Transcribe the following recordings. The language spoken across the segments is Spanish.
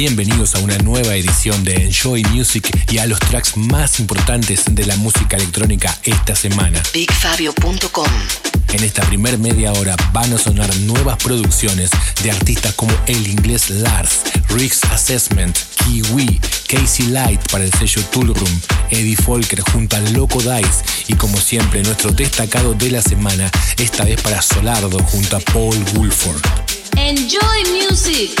Bienvenidos a una nueva edición de Enjoy Music y a los tracks más importantes de la música electrónica esta semana. BigFabio.com En esta primer media hora van a sonar nuevas producciones de artistas como El Inglés Lars, Rick's Assessment, Kiwi, Casey Light para el sello Tool Room, Eddie Folker junto a Loco Dice y como siempre nuestro destacado de la semana, esta vez para Solardo junto a Paul Woolford. Enjoy music.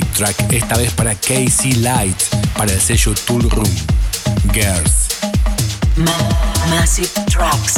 Track, esta vez para Casey Light, para el sello Tool Room. Girls. Massive Tracks.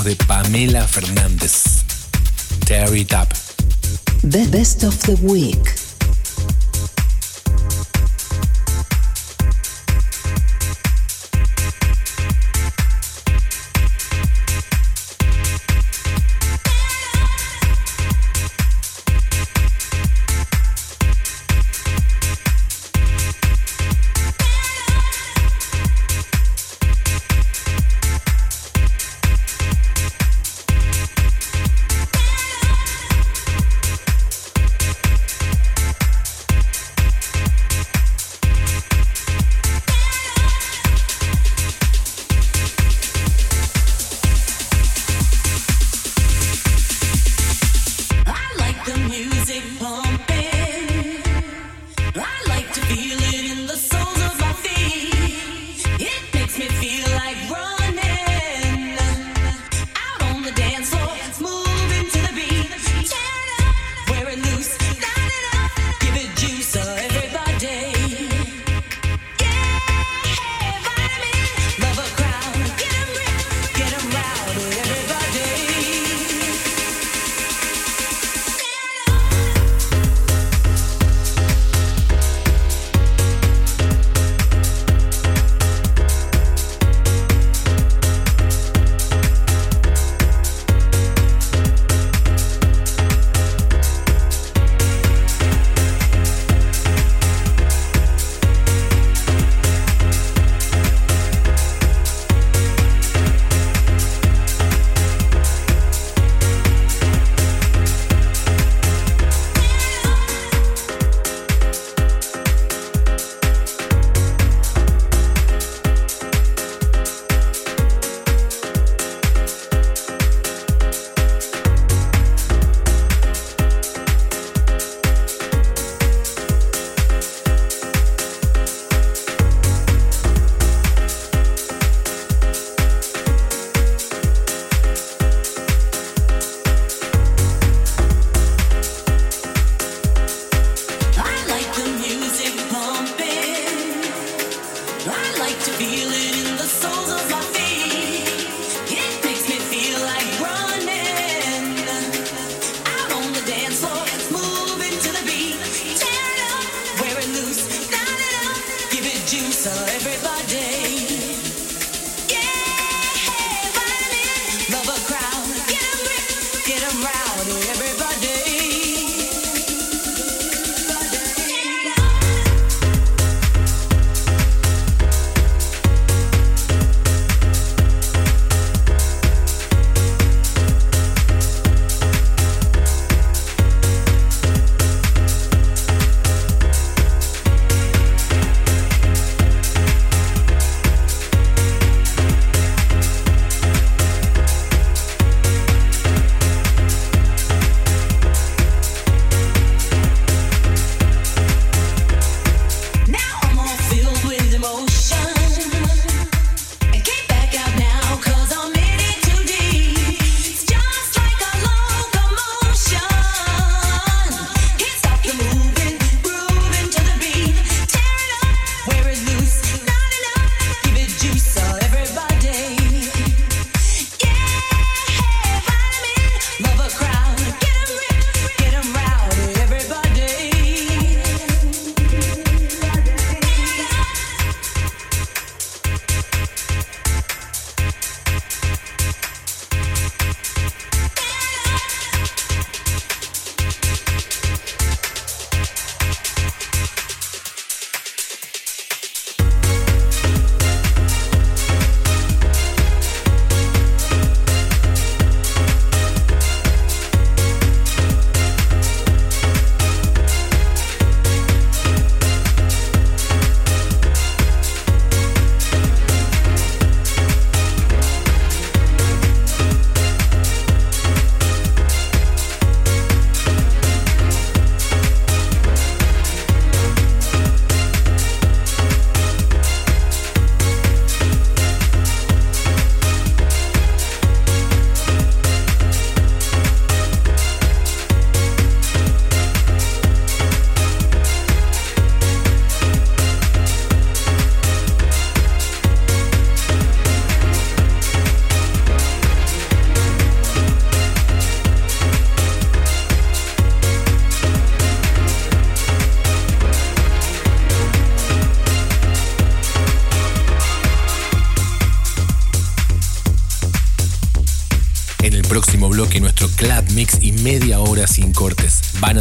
De Pamela Fernández. Tear it up. The Best of the Week.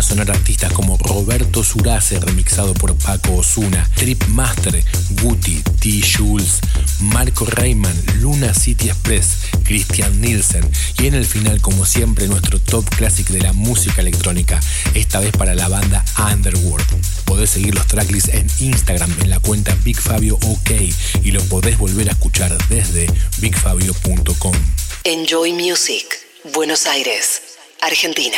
Sonar artistas como Roberto Surace, remixado por Paco Osuna, Trip Master, Guti, T. Jules, Marco Reyman, Luna City Express, Christian Nielsen y en el final, como siempre, nuestro top classic de la música electrónica, esta vez para la banda Underworld. Podés seguir los tracklists en Instagram en la cuenta BigFabioOK y lo podés volver a escuchar desde bigfabio.com. Enjoy Music, Buenos Aires. Argentina.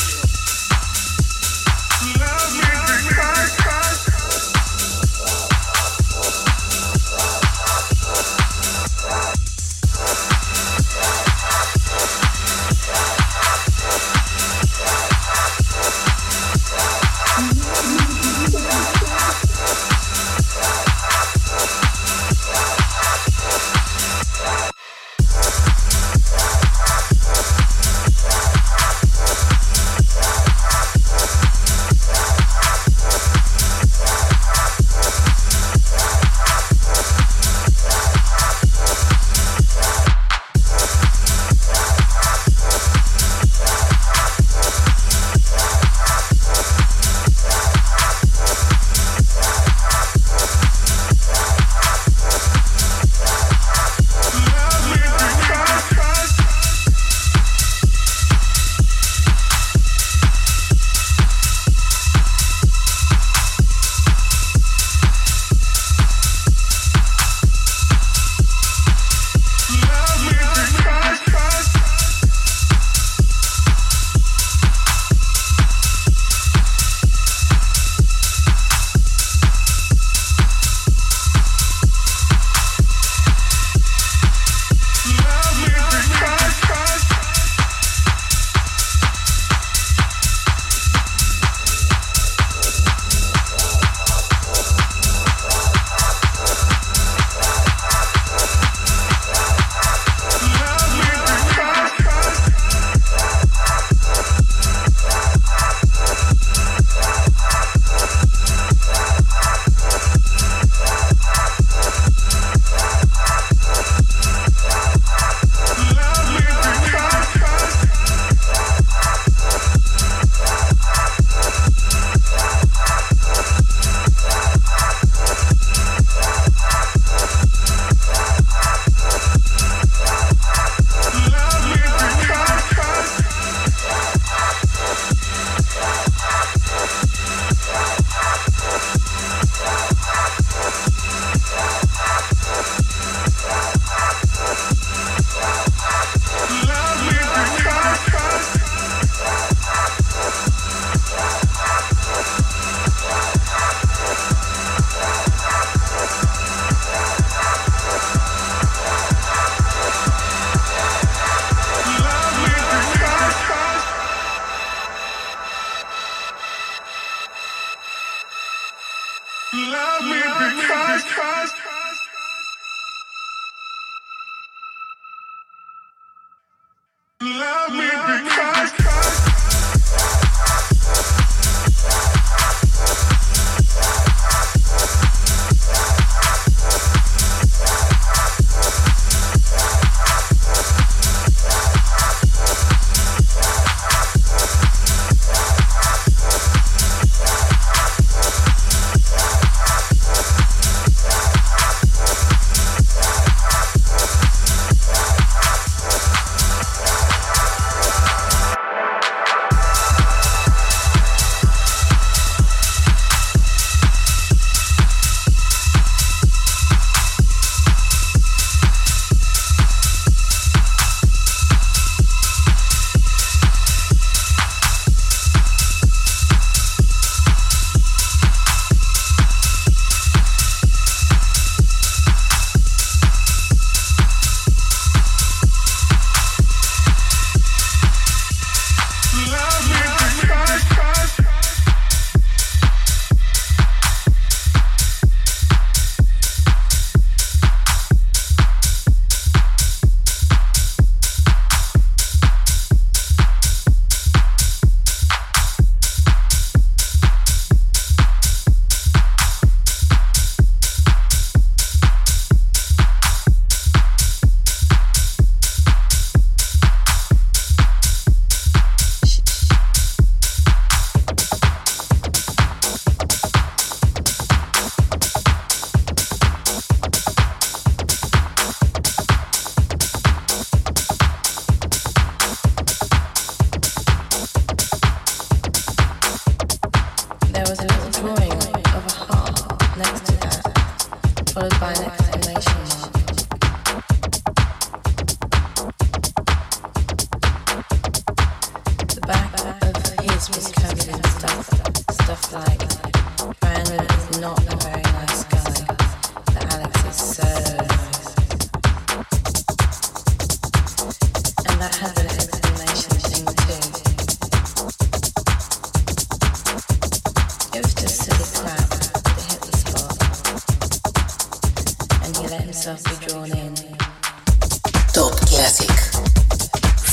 Top Classic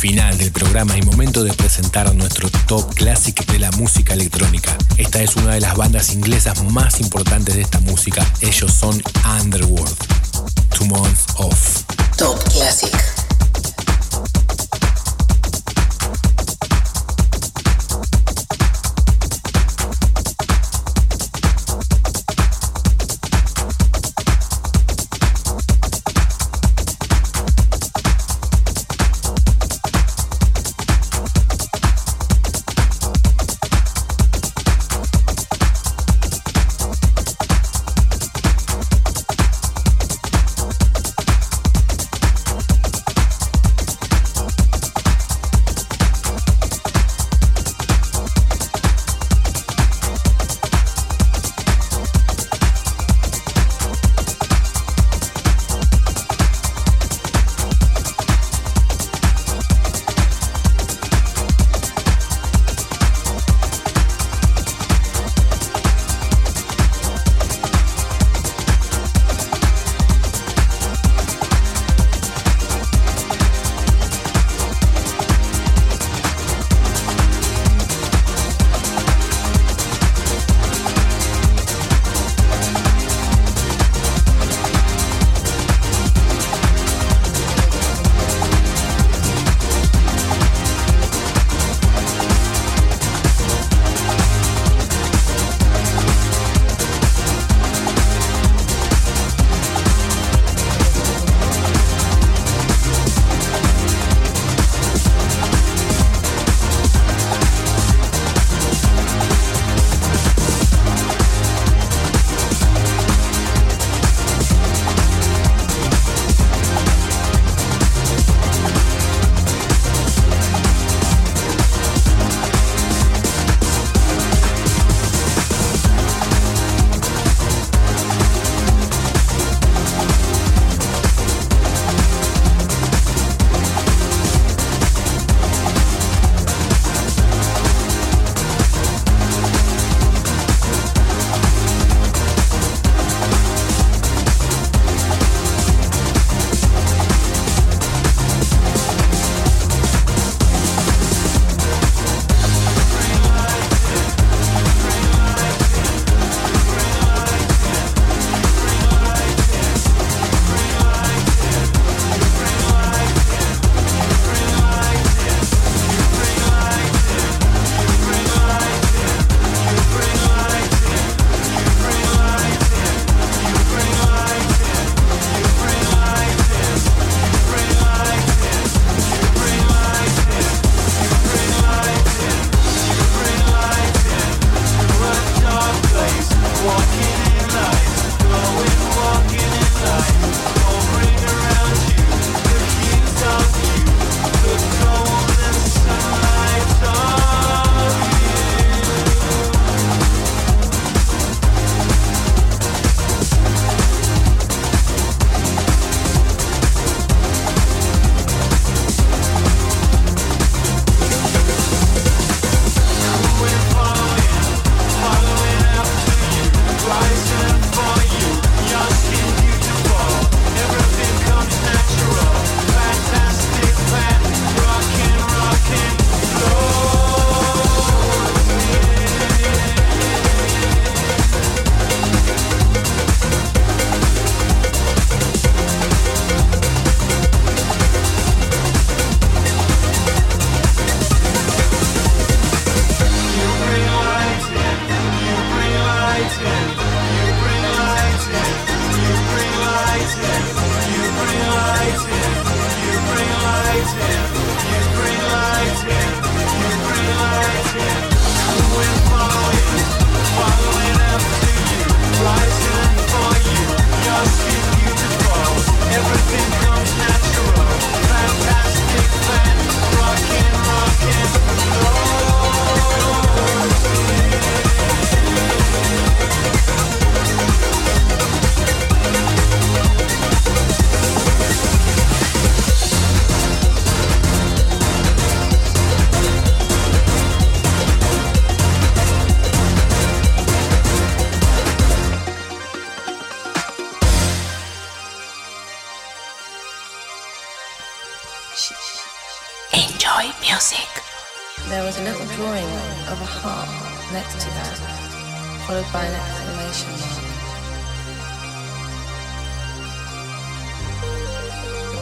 Final del programa y momento de presentar nuestro top classic de la música electrónica. Esta es una de las bandas inglesas más importantes de esta música. Ellos son Underworld. Two Months Off. Top Classic.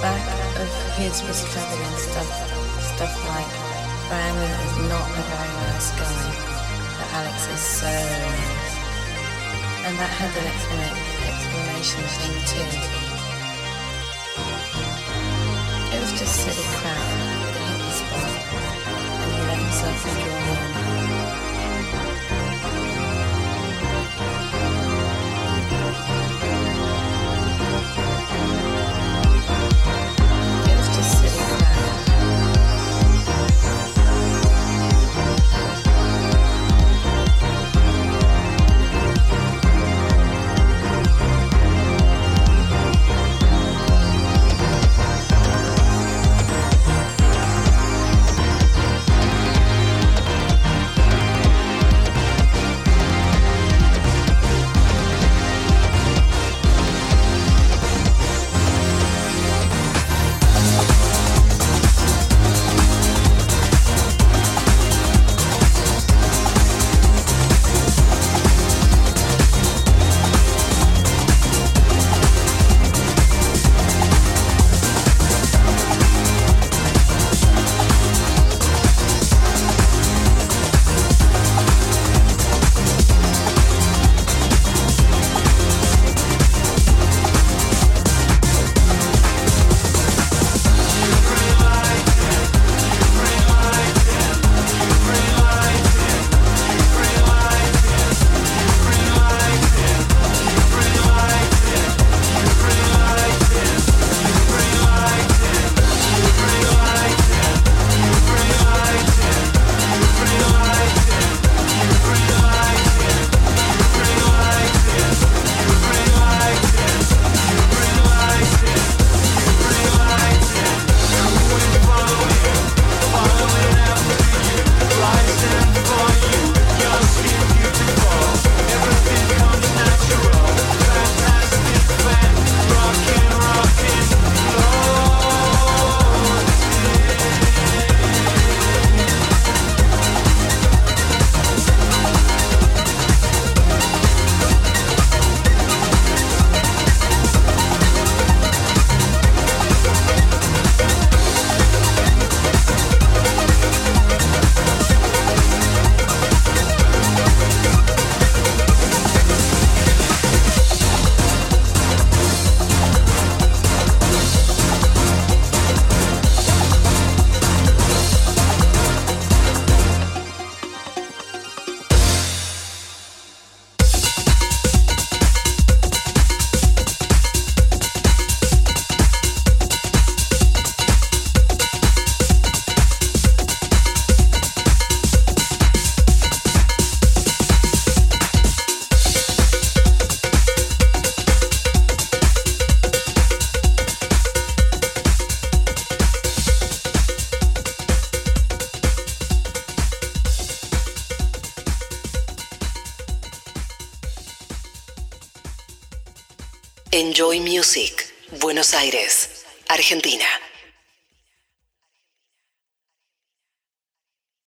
Back of his was covered in stuff, stuff like Miami is not a very nice guy, but Alex is so nice. And that had an explanation thing too. It was just silly crap that hit the spot, and he let himself be Buenos Aires.